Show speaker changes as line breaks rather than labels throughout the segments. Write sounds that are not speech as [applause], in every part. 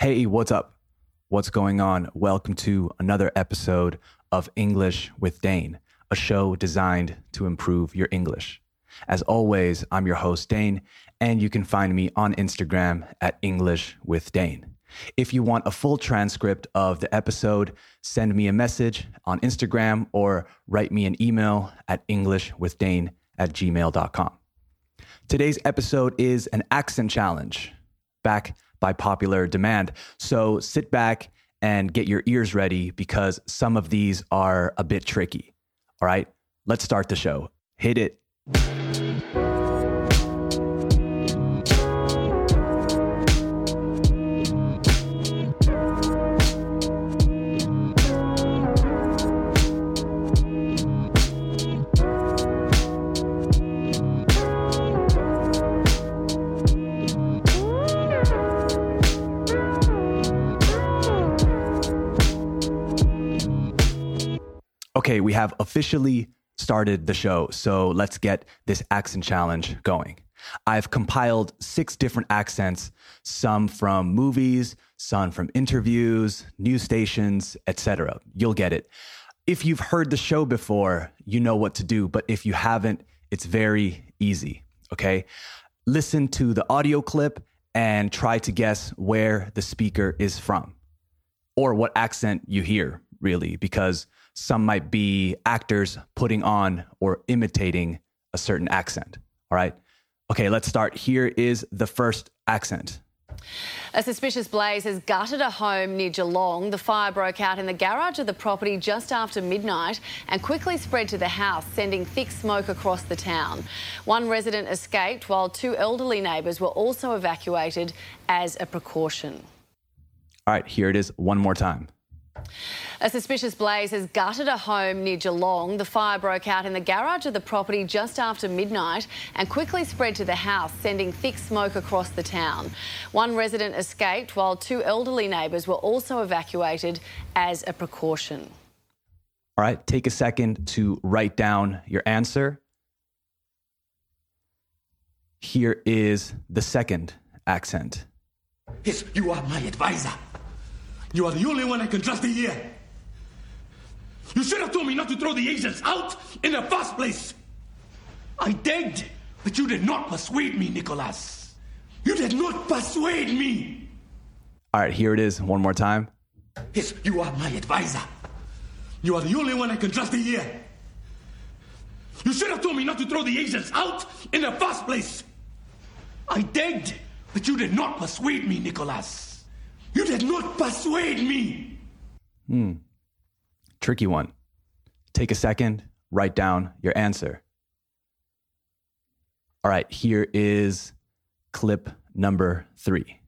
Hey, what's up? What's going on? Welcome to another episode of English with Dane, a show designed to improve your English. As always, I'm your host, Dane, and you can find me on Instagram at English with Dane. If you want a full transcript of the episode, send me a message on Instagram or write me an email at englishwithdane at gmail.com. Today's episode is an accent challenge back by popular demand. So sit back and get your ears ready because some of these are a bit tricky. All right, let's start the show. Hit it. Okay, we have officially started the show, so let's get this accent challenge going. I've compiled six different accents, some from movies, some from interviews, news stations, etc. You'll get it. If you've heard the show before, you know what to do, but if you haven't, it's very easy, okay? Listen to the audio clip and try to guess where the speaker is from or what accent you hear, really, because some might be actors putting on or imitating a certain accent. All right. Okay, let's start. Here is the first accent.
A suspicious blaze has gutted a home near Geelong. The fire broke out in the garage of the property just after midnight and quickly spread to the house, sending thick smoke across the town. One resident escaped while two elderly neighbours were also evacuated as a precaution.
All right, here it is one more time.
A suspicious blaze has gutted a home near Geelong. The fire broke out in the garage of the property just after midnight and quickly spread to the house, sending thick smoke across the town. One resident escaped while two elderly neighbours were also evacuated as a precaution.
All right, take a second to write down your answer. Here is the second accent.
Yes, you are my advisor. You are the only one I can trust here. You should have told me not to throw the Asians out in the first place. I begged, but you did not persuade me, Nicholas. You did not persuade me.
All right, here it is one more time.
Yes, you are my advisor. You are the only one I can trust here. You should have told me not to throw the Asians out in the first place. I begged, but you did not persuade me, Nicholas. You did not persuade me.
Hmm. Tricky one. Take a second, write down your answer. All right, here is clip number three.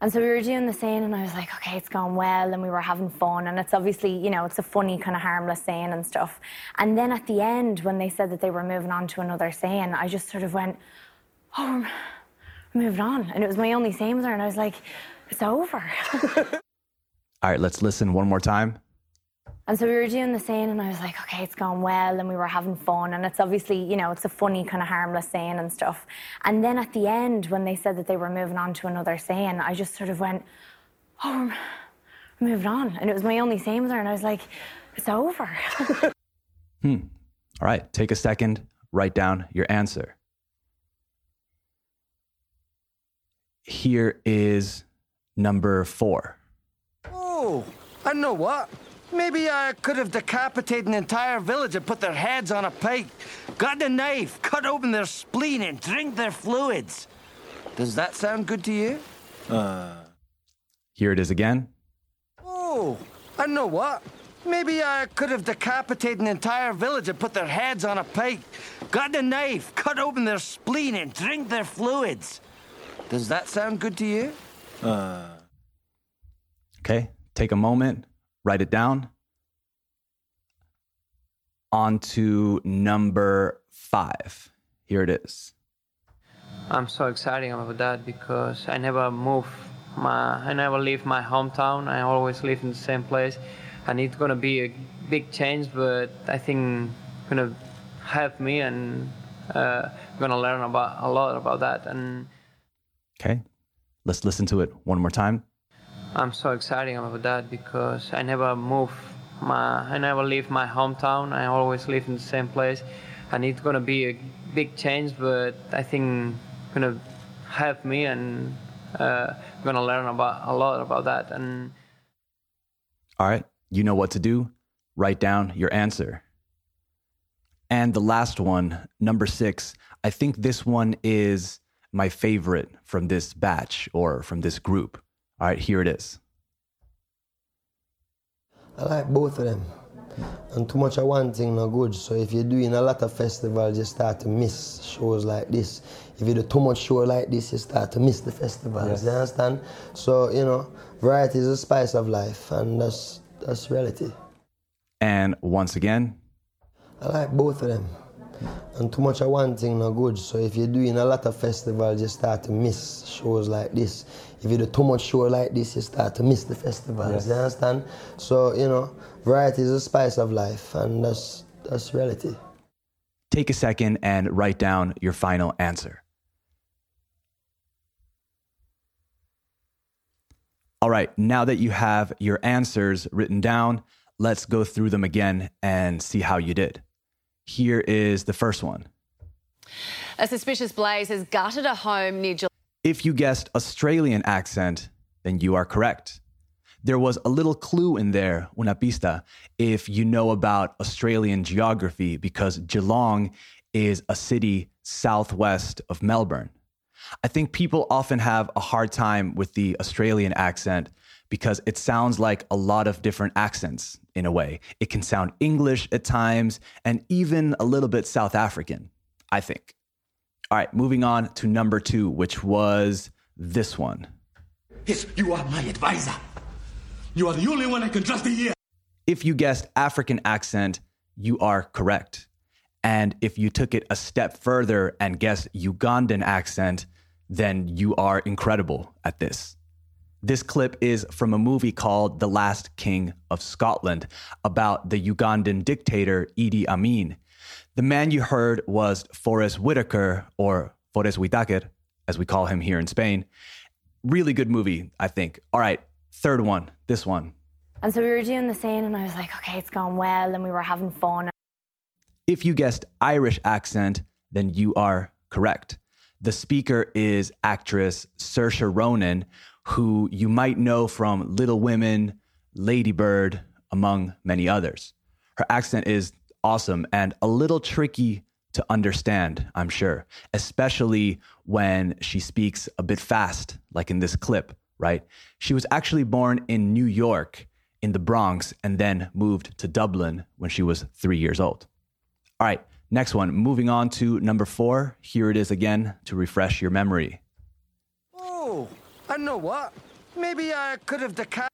And so we were doing the scene, and I was like, okay, it's gone well, and we were having fun. And it's obviously, you know, it's a funny, kind of harmless scene and stuff. And then at the end, when they said that they were moving on to another scene, I just sort of went, oh, we're moving on. And it was my only scene there, and I was like, it's over. [laughs]
All right, let's listen one more time.
And so we were doing the scene, and I was like, okay, it's gone well, and we were having fun. And it's obviously, you know, it's a funny, kind of harmless scene and stuff. And then at the end, when they said that they were moving on to another scene, I just sort of went, oh, we're moving on. And it was my only scene there, and I was like, it's over. [laughs]
hmm. All right, take a second, write down your answer. Here is number four.
Oh, I know what. Maybe I could have decapitated an entire village and put their heads on a pike, got a knife, cut open their spleen, and drink their fluids. Does that sound good to you?
Uh. Here it is again.
Oh, I know what. Maybe I could have decapitated an entire village and put their heads on a pike, got a knife, cut open their spleen, and drink their fluids. Does that sound good to you?
Uh. Okay, take a moment, write it down. On to number five. Here it is.
I'm so excited about that because I never move my, I never leave my hometown. I always live in the same place, and it's gonna be a big change. But I think gonna help me, and uh, gonna learn about a lot about that. And
okay, let's listen to it one more time.
I'm so excited about that because I never move my, I never leave my hometown. I always live in the same place, and it's gonna be a big change. But I think gonna help me, and uh, gonna learn about a lot about that. And
all right, you know what to do. Write down your answer. And the last one, number six, I think this one is my favorite from this batch or from this group. All right, here it is.
I like both of them. And too much of one thing not good. So if you're doing a lot of festivals, you start to miss shows like this. If you do too much show like this, you start to miss the festivals. Yes. You understand? So, you know, variety is a spice of life and that's that's reality.
And once again,
I like both of them. And too much of one thing not good. So if you're doing a lot of festivals, you start to miss shows like this. If you do too much show like this, you start to miss the festivals. Yes. You understand? So, you know, variety is a spice of life and that's that's reality.
Take a second and write down your final answer. All right, now that you have your answers written down, let's go through them again and see how you did. Here is the first one.
A suspicious blaze has gutted a home near.
If you guessed Australian accent, then you are correct. There was a little clue in there, una pista, if you know about Australian geography, because Geelong is a city southwest of Melbourne. I think people often have a hard time with the Australian accent because it sounds like a lot of different accents in a way. It can sound English at times and even a little bit South African, I think. All right, moving on to number two, which was this one.
Yes, you are my advisor. You are the only one I can trust here.
If you guessed African accent, you are correct. And if you took it a step further and guessed Ugandan accent, then you are incredible at this. This clip is from a movie called The Last King of Scotland about the Ugandan dictator Idi Amin. The man you heard was Forest Whitaker, or Forest Whitaker, as we call him here in Spain. Really good movie, I think. All right, third one, this one.
And so we were doing the scene, and I was like, okay, it's gone well, and we were having fun.
If you guessed Irish accent, then you are correct. The speaker is actress Saoirse Ronan, who you might know from Little Women, Ladybird, among many others. Her accent is awesome and a little tricky to understand, I'm sure, especially when she speaks a bit fast, like in this clip, right? She was actually born in New York, in the Bronx, and then moved to Dublin when she was three years old. All right, next one. Moving on to number four. Here it is again to refresh your memory.
Oh, I know what. Maybe I could have deca-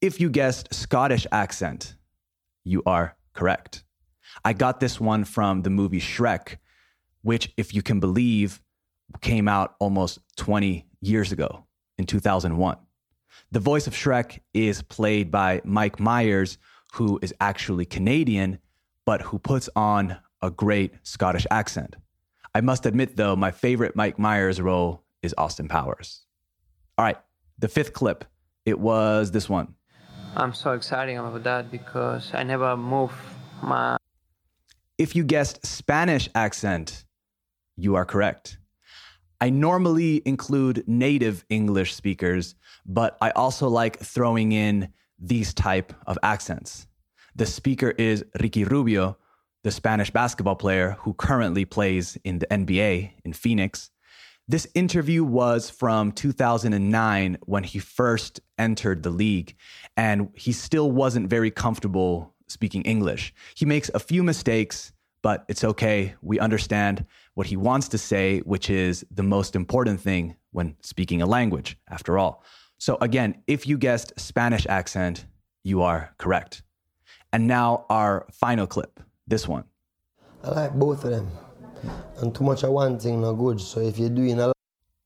If you guessed Scottish accent, you are correct. I got this one from the movie Shrek, which, if you can believe, came out almost 20 years ago in 2001. The voice of Shrek is played by Mike Myers, who is actually Canadian, but who puts on a great Scottish accent. I must admit, though, my favorite Mike Myers role is Austin Powers. All right, the fifth clip. It was this one.
I'm so excited about that because I never move my.
If you guessed Spanish accent, you are correct. I normally include native English speakers, but I also like throwing in these type of accents. The speaker is Ricky Rubio, the Spanish basketball player who currently plays in the NBA in Phoenix. This interview was from 2009 when he first entered the league, and he still wasn't very comfortable speaking English. He makes a few mistakes, but it's okay. We understand what he wants to say, which is the most important thing when speaking a language, after all. So, again, if you guessed Spanish accent, you are correct. And now, our final clip this one.
I like both of them. And too much of one thing not good. So if you're doing a lot.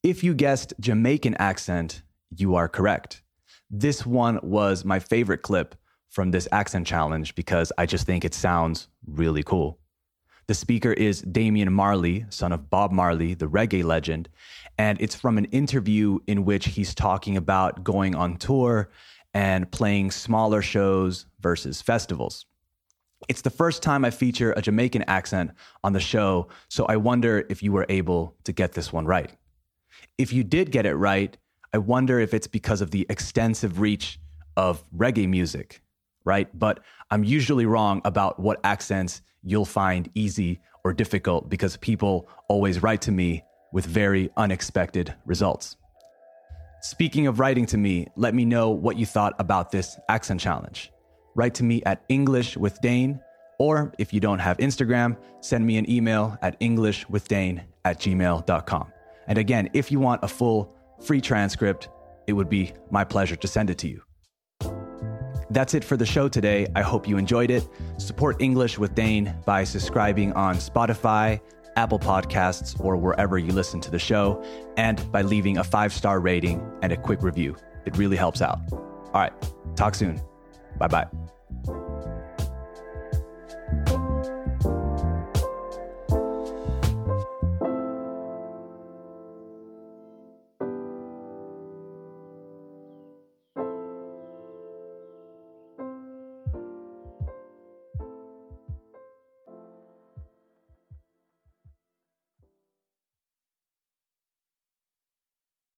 If you guessed Jamaican accent, you are correct. This one was my favorite clip from this accent challenge because I just think it sounds really cool. The speaker is Damian Marley, son of Bob Marley, the reggae legend. And it's from an interview in which he's talking about going on tour and playing smaller shows versus festivals. It's the first time I feature a Jamaican accent on the show, so I wonder if you were able to get this one right. If you did get it right, I wonder if it's because of the extensive reach of reggae music, right? But I'm usually wrong about what accents you'll find easy or difficult because people always write to me with very unexpected results. Speaking of writing to me, let me know what you thought about this accent challenge. Write to me at English with Dane, or if you don't have Instagram, send me an email at englishwithdane at gmail.com. And again, if you want a full free transcript, it would be my pleasure to send it to you. That's it for the show today. I hope you enjoyed it. Support English with Dane by subscribing on Spotify, Apple Podcasts, or wherever you listen to the show, and by leaving a five star rating and a quick review. It really helps out. All right, talk soon. Bye bye.